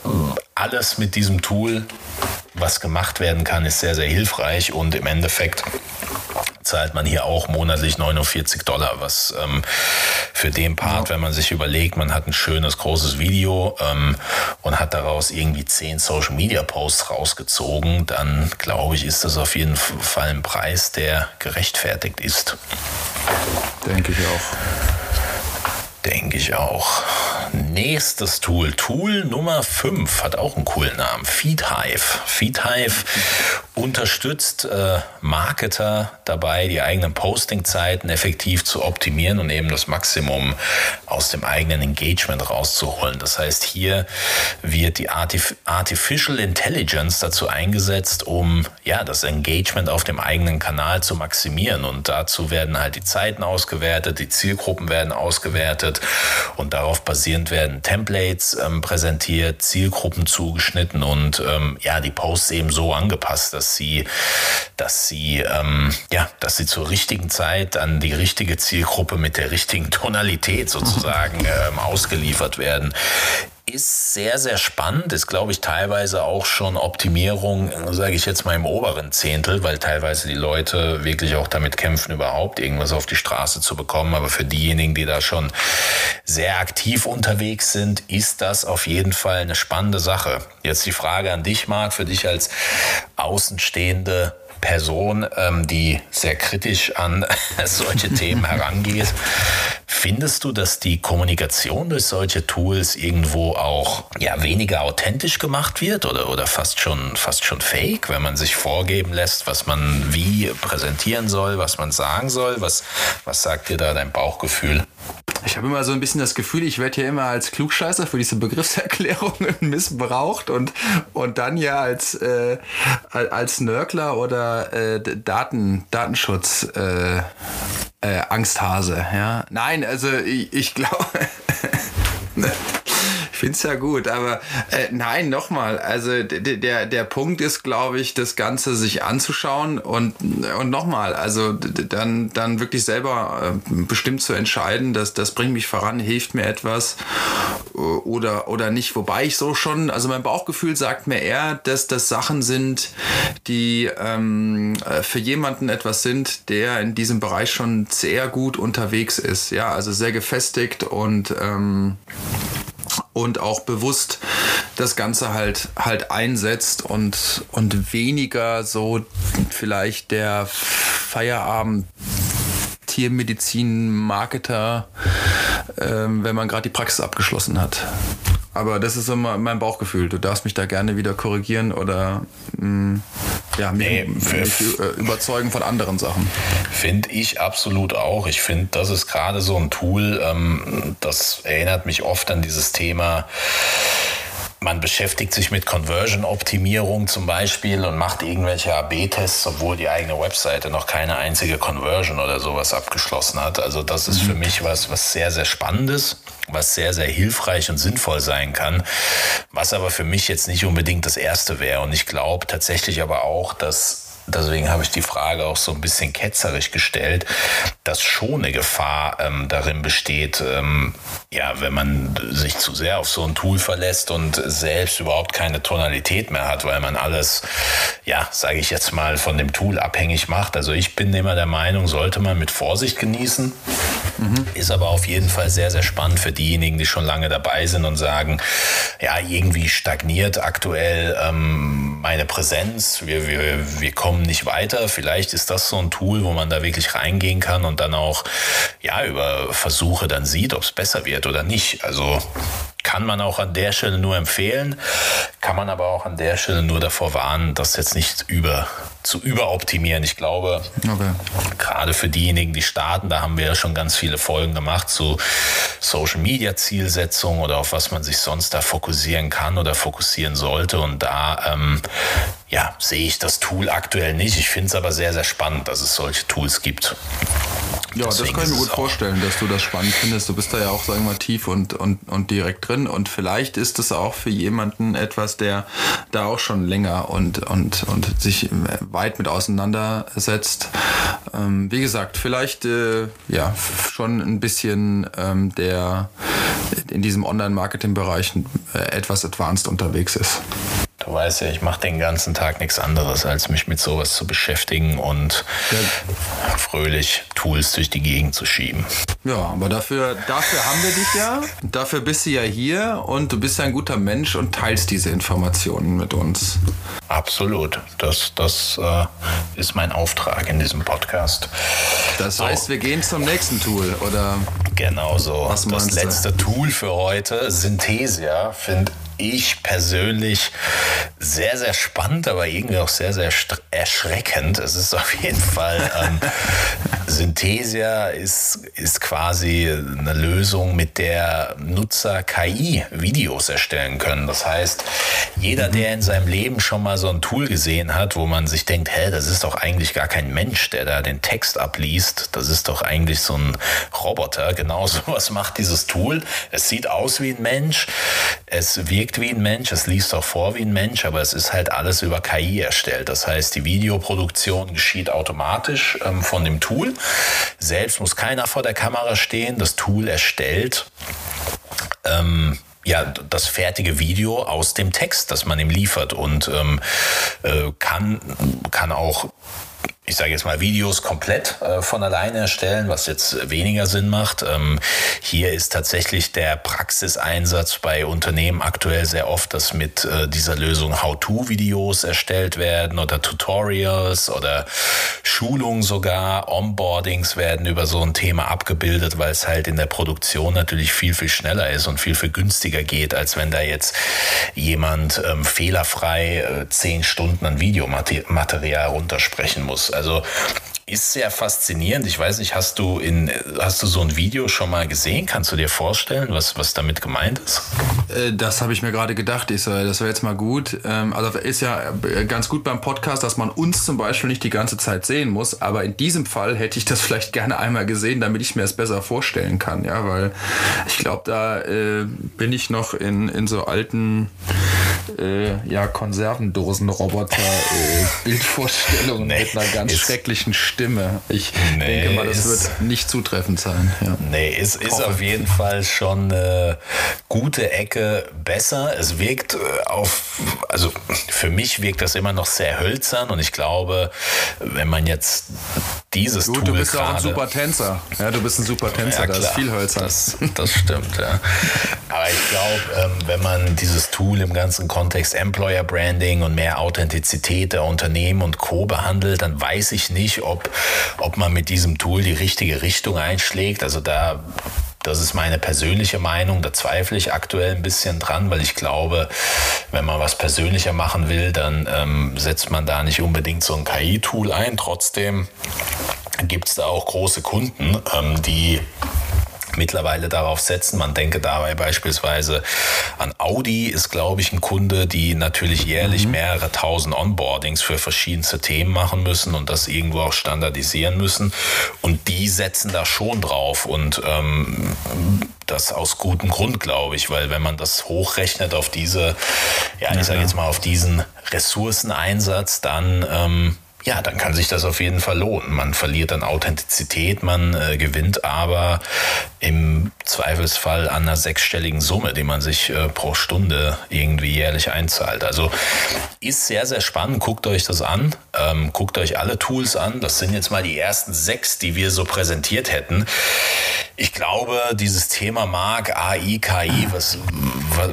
A: alles mit diesem Tool, was gemacht werden kann, ist sehr, sehr hilfreich und im Endeffekt zahlt man hier auch monatlich 49 Dollar, was ähm, für den Part, wenn man sich überlegt, man hat ein schönes großes Video ähm, und hat daraus irgendwie zehn Social Media Posts rausgezogen, dann glaube ich, ist das auf jeden Fall ein Preis, der gerechtfertigt ist.
B: Denke ich auch.
A: Denke ich auch. Nächstes Tool. Tool Nummer 5 hat auch einen coolen Namen. FeedHive. FeedHive unterstützt äh, Marketer dabei, die eigenen Postingzeiten effektiv zu optimieren und eben das Maximum aus dem eigenen Engagement rauszuholen. Das heißt, hier wird die Artif Artificial Intelligence dazu eingesetzt, um ja das Engagement auf dem eigenen Kanal zu maximieren. Und dazu werden halt die Zeiten ausgewertet, die Zielgruppen werden ausgewertet und darauf basierend werden Templates ähm, präsentiert, Zielgruppen zugeschnitten und ähm, ja die Posts eben so angepasst, dass sie, dass sie, ähm, ja, dass sie zur richtigen Zeit an die richtige Zielgruppe mit der richtigen Tonalität sozusagen ähm, ausgeliefert werden ist sehr, sehr spannend, ist, glaube ich, teilweise auch schon Optimierung, sage ich jetzt mal im oberen Zehntel, weil teilweise die Leute wirklich auch damit kämpfen, überhaupt irgendwas auf die Straße zu bekommen. Aber für diejenigen, die da schon sehr aktiv unterwegs sind, ist das auf jeden Fall eine spannende Sache. Jetzt die Frage an dich, Marc, für dich als Außenstehende Person, ähm, die sehr kritisch an solche Themen herangeht. Findest du, dass die Kommunikation durch solche Tools irgendwo auch ja, weniger authentisch gemacht wird oder, oder fast, schon, fast schon fake, wenn man sich vorgeben lässt, was man wie präsentieren soll, was man sagen soll? Was, was sagt dir da dein Bauchgefühl?
B: Ich habe immer so ein bisschen das Gefühl, ich werde hier immer als Klugscheißer für diese Begriffserklärungen missbraucht und, und dann ja als, äh, als Nörgler oder äh, Daten, Datenschutz äh, äh, Angsthase. Ja? Nein, also ich, ich glaube. finde es ja gut, aber äh, nein, nochmal. Also der, der Punkt ist, glaube ich, das Ganze sich anzuschauen und, und nochmal, also dann, dann wirklich selber äh, bestimmt zu entscheiden, dass das bringt mich voran, hilft mir etwas oder, oder nicht. Wobei ich so schon, also mein Bauchgefühl sagt mir eher, dass das Sachen sind, die ähm, für jemanden etwas sind, der in diesem Bereich schon sehr gut unterwegs ist. Ja, also sehr gefestigt und ähm, und auch bewusst das Ganze halt halt einsetzt und und weniger so vielleicht der Feierabend Tiermedizin-Marketer, ähm, wenn man gerade die Praxis abgeschlossen hat. Aber das ist immer mein Bauchgefühl. Du darfst mich da gerne wieder korrigieren oder mh, mm, ja, mich, nee, mich äh, überzeugen von anderen Sachen.
A: Finde ich absolut auch. Ich finde, das ist gerade so ein Tool, ähm, das erinnert mich oft an dieses Thema man beschäftigt sich mit Conversion-Optimierung zum Beispiel und macht irgendwelche AB-Tests, obwohl die eigene Webseite noch keine einzige Conversion oder sowas abgeschlossen hat. Also das ist mhm. für mich was, was sehr, sehr Spannendes, was sehr, sehr hilfreich und sinnvoll sein kann, was aber für mich jetzt nicht unbedingt das Erste wäre. Und ich glaube tatsächlich aber auch, dass deswegen habe ich die Frage auch so ein bisschen ketzerisch gestellt, dass schon eine Gefahr ähm, darin besteht, ähm, ja, wenn man sich zu sehr auf so ein Tool verlässt und selbst überhaupt keine Tonalität mehr hat, weil man alles, ja, sage ich jetzt mal, von dem Tool abhängig macht. Also ich bin immer der Meinung, sollte man mit Vorsicht genießen. Mhm. Ist aber auf jeden Fall sehr, sehr spannend für diejenigen, die schon lange dabei sind und sagen, ja, irgendwie stagniert aktuell ähm, meine Präsenz. Wir, wir, wir kommen nicht weiter. Vielleicht ist das so ein Tool, wo man da wirklich reingehen kann und dann auch ja über Versuche dann sieht, ob es besser wird oder nicht. Also kann man auch an der Stelle nur empfehlen, kann man aber auch an der Stelle nur davor warnen, das jetzt nicht über zu überoptimieren. Ich glaube, okay. gerade für diejenigen, die starten, da haben wir ja schon ganz viele Folgen gemacht zu Social Media Zielsetzung oder auf was man sich sonst da fokussieren kann oder fokussieren sollte. Und da ähm, ja, sehe ich das Tool aktuell nicht. Ich finde es aber sehr, sehr spannend, dass es solche Tools gibt.
B: Ja, Deswegen das kann ich mir gut vorstellen, dass du das spannend findest. Du bist da ja auch, sagen wir mal, tief und, und, und direkt drin. Und vielleicht ist es auch für jemanden etwas, der da auch schon länger und, und, und sich weit mit auseinandersetzt. Ähm, wie gesagt, vielleicht äh, ja schon ein bisschen ähm, der in diesem Online-Marketing-Bereich äh, etwas advanced unterwegs ist.
A: Du weißt ja, ich mache den ganzen Tag nichts anderes, als mich mit sowas zu beschäftigen und ja. fröhlich Tools durch die Gegend zu schieben.
B: Ja, aber dafür, dafür haben wir dich ja. Dafür bist du ja hier und du bist ja ein guter Mensch und teilst diese Informationen mit uns.
A: Absolut. Das, das äh, ist mein Auftrag in diesem Podcast.
B: Das so. heißt, wir gehen zum nächsten Tool, oder?
A: Genau so. Was das letzte? Tool für heute, Synthesia, finde ich persönlich sehr, sehr spannend, aber irgendwie auch sehr, sehr erschreckend. Es ist auf jeden Fall, ähm, Synthesia ist, ist quasi eine Lösung, mit der Nutzer KI-Videos erstellen können. Das heißt, jeder, der in seinem Leben schon mal so ein Tool gesehen hat, wo man sich denkt, hä, das ist doch eigentlich gar kein Mensch, der da den Text abliest, das ist doch eigentlich so ein Roboter. Genau sowas macht dieses Tool. Es sieht aus wie ein Mensch, es wirkt wie ein Mensch, es liest auch vor wie ein Mensch, aber es ist halt alles über KI erstellt. Das heißt, die Videoproduktion geschieht automatisch ähm, von dem Tool. Selbst muss keiner vor der Kamera stehen. Das Tool erstellt ähm, ja, das fertige Video aus dem Text, das man ihm liefert und ähm, äh, kann, kann auch ich sage jetzt mal, Videos komplett äh, von alleine erstellen, was jetzt weniger Sinn macht. Ähm, hier ist tatsächlich der Praxiseinsatz bei Unternehmen aktuell sehr oft, dass mit äh, dieser Lösung How-to-Videos erstellt werden oder Tutorials oder Schulungen sogar, Onboardings werden über so ein Thema abgebildet, weil es halt in der Produktion natürlich viel, viel schneller ist und viel, viel günstiger geht, als wenn da jetzt jemand ähm, fehlerfrei äh, zehn Stunden an Videomaterial runtersprechen muss. Also ist sehr faszinierend. Ich weiß nicht, hast du in hast du so ein Video schon mal gesehen? Kannst du dir vorstellen, was was damit gemeint ist?
B: Äh, das habe ich mir gerade gedacht. Ich so, das wäre jetzt mal gut. Ähm, also ist ja äh, ganz gut beim Podcast, dass man uns zum Beispiel nicht die ganze Zeit sehen muss. Aber in diesem Fall hätte ich das vielleicht gerne einmal gesehen, damit ich mir es besser vorstellen kann. Ja, weil ich glaube, da äh, bin ich noch in in so alten äh, ja Konservendosenroboter äh, Bildvorstellungen nee, mit einer ganz schrecklichen Stimme Stimme. Ich nee, denke mal, das ist, wird nicht zutreffend sein.
A: Ja. Nee, es ist auf jeden Fall schon eine gute Ecke besser. Es wirkt äh, auf, also für mich wirkt das immer noch sehr hölzern und ich glaube, wenn man jetzt dieses Gut, Tool
B: du bist auch ein super Tänzer. Ja, du bist ein super Tänzer, ja, da ist viel hölzern.
A: Das, das stimmt, ja. Aber ich glaube, ähm, wenn man dieses Tool im ganzen Kontext Employer Branding und mehr Authentizität der Unternehmen und Co. behandelt, dann weiß ich nicht, ob ob, man mit diesem Tool die richtige Richtung einschlägt. Also da das ist meine persönliche Meinung. Da zweifle ich aktuell ein bisschen dran, weil ich glaube, wenn man was persönlicher machen will, dann ähm, setzt man da nicht unbedingt so ein KI-Tool ein. Trotzdem gibt es da auch große Kunden, ähm, die mittlerweile darauf setzen. Man denke dabei beispielsweise an Audi, ist glaube ich ein Kunde, die natürlich jährlich mhm. mehrere tausend Onboardings für verschiedenste Themen machen müssen und das irgendwo auch standardisieren müssen. Und die setzen da schon drauf und ähm, das aus gutem Grund, glaube ich, weil wenn man das hochrechnet auf diese, ja, ich sage jetzt mal auf diesen Ressourceneinsatz, dann ähm, ja, dann kann sich das auf jeden Fall lohnen. Man verliert an Authentizität, man äh, gewinnt aber im Zweifelsfall an einer sechsstelligen Summe, die man sich äh, pro Stunde irgendwie jährlich einzahlt. Also ist sehr, sehr spannend. Guckt euch das an. Ähm, guckt euch alle Tools an. Das sind jetzt mal die ersten sechs, die wir so präsentiert hätten. Ich glaube, dieses Thema Mark, AI, KI, was,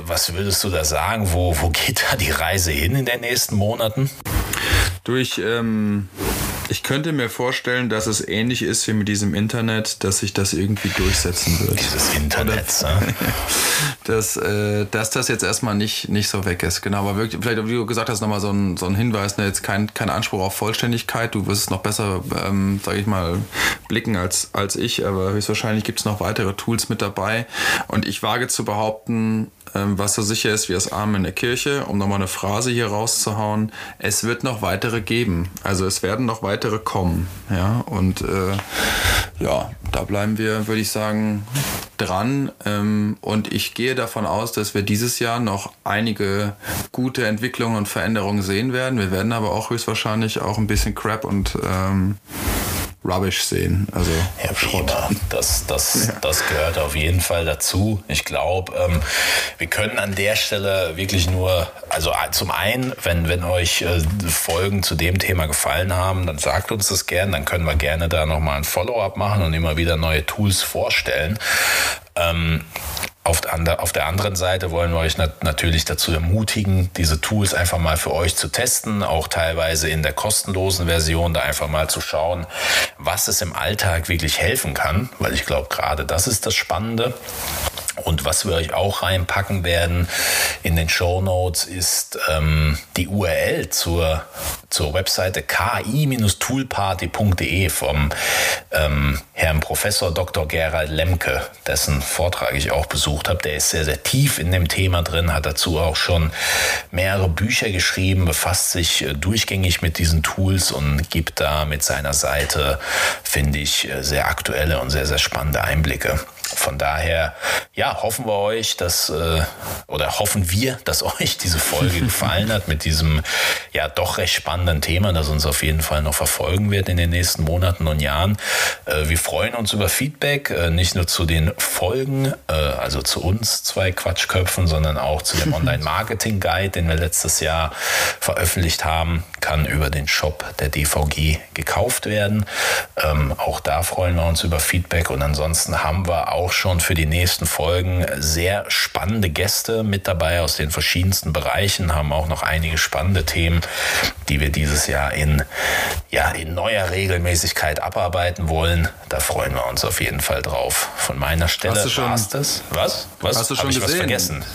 A: was würdest du da sagen? Wo, wo geht da die Reise hin in den nächsten Monaten?
B: Durch, ähm, ich könnte mir vorstellen, dass es ähnlich ist wie mit diesem Internet, dass sich das irgendwie durchsetzen wird.
A: Dieses Internet, Oder,
B: dass, äh, dass das jetzt erstmal nicht, nicht so weg ist. Genau, aber wirklich, vielleicht, wie du gesagt hast, nochmal so ein, so ein Hinweis, ne, jetzt kein, kein Anspruch auf Vollständigkeit. Du wirst es noch besser, ähm, sage ich mal, blicken als, als ich, aber höchstwahrscheinlich gibt es noch weitere Tools mit dabei. Und ich wage zu behaupten, was so sicher ist wie das Arm in der Kirche, um nochmal eine Phrase hier rauszuhauen, es wird noch weitere geben. Also es werden noch weitere kommen. Ja, und äh, ja, da bleiben wir, würde ich sagen, dran. Ähm, und ich gehe davon aus, dass wir dieses Jahr noch einige gute Entwicklungen und Veränderungen sehen werden. Wir werden aber auch höchstwahrscheinlich auch ein bisschen Crap und ähm, Rubbish sehen. Also
A: ja, Schrott. Das, das, ja. das gehört auf jeden Fall dazu. Ich glaube, ähm, wir können an der Stelle wirklich nur, also äh, zum einen, wenn, wenn euch äh, Folgen zu dem Thema gefallen haben, dann sagt uns das gerne, dann können wir gerne da nochmal ein Follow-up machen und immer wieder neue Tools vorstellen. Ähm, auf, auf der anderen Seite wollen wir euch natürlich dazu ermutigen, diese Tools einfach mal für euch zu testen, auch teilweise in der kostenlosen Version, da einfach mal zu schauen, was es im Alltag wirklich helfen kann, weil ich glaube, gerade das ist das Spannende. Und was wir euch auch reinpacken werden in den Show Notes ist ähm, die URL zur, zur Webseite ki-toolparty.de vom ähm, Herrn Professor Dr. Gerald Lemke, dessen Vortrag ich auch besucht habe. Der ist sehr, sehr tief in dem Thema drin, hat dazu auch schon mehrere Bücher geschrieben, befasst sich äh, durchgängig mit diesen Tools und gibt da mit seiner Seite, finde ich, äh, sehr aktuelle und sehr, sehr spannende Einblicke. Von daher, ja, hoffen wir euch, dass, äh, oder hoffen wir, dass euch diese Folge gefallen hat mit diesem, ja, doch recht spannenden Thema, das uns auf jeden Fall noch verfolgen wird in den nächsten Monaten und Jahren. Äh, wir freuen uns über Feedback, äh, nicht nur zu den Folgen, also zu uns zwei Quatschköpfen, sondern auch zu dem Online-Marketing-Guide, den wir letztes Jahr veröffentlicht haben, kann über den Shop der DVG gekauft werden. Ähm, auch da freuen wir uns über Feedback und ansonsten haben wir auch schon für die nächsten Folgen sehr spannende Gäste mit dabei aus den verschiedensten Bereichen, haben auch noch einige spannende Themen, die wir dieses Jahr in, ja, in neuer Regelmäßigkeit abarbeiten wollen. Da freuen wir uns auf jeden Fall drauf. Von meiner Stelle
B: Hast du schon-
A: war's das. Was? Was?
B: Hast du
A: Hab
B: schon
A: ich was
B: gesehen?
A: vergessen?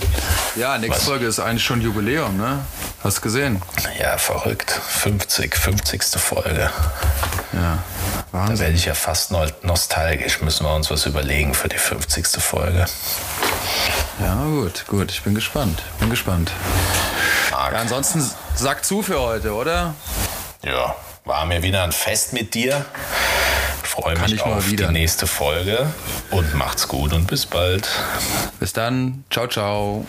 B: Ja, nächste
A: Was?
B: Folge ist eigentlich schon Jubiläum, ne? Hast du gesehen?
A: Ja, verrückt. 50, 50. Folge.
B: Ja.
A: Da
B: Wahnsinn.
A: werde ich ja fast no- nostalgisch. Müssen wir uns was überlegen für die 50. Folge.
B: Ja, gut, gut. Ich bin gespannt. Bin gespannt. Ja, ansonsten sag zu für heute, oder?
A: Ja, war mir wieder ein Fest mit dir. Freue mich
B: ich mal
A: auf
B: wieder.
A: die nächste Folge und macht's gut und bis bald.
B: Bis dann. Ciao, ciao.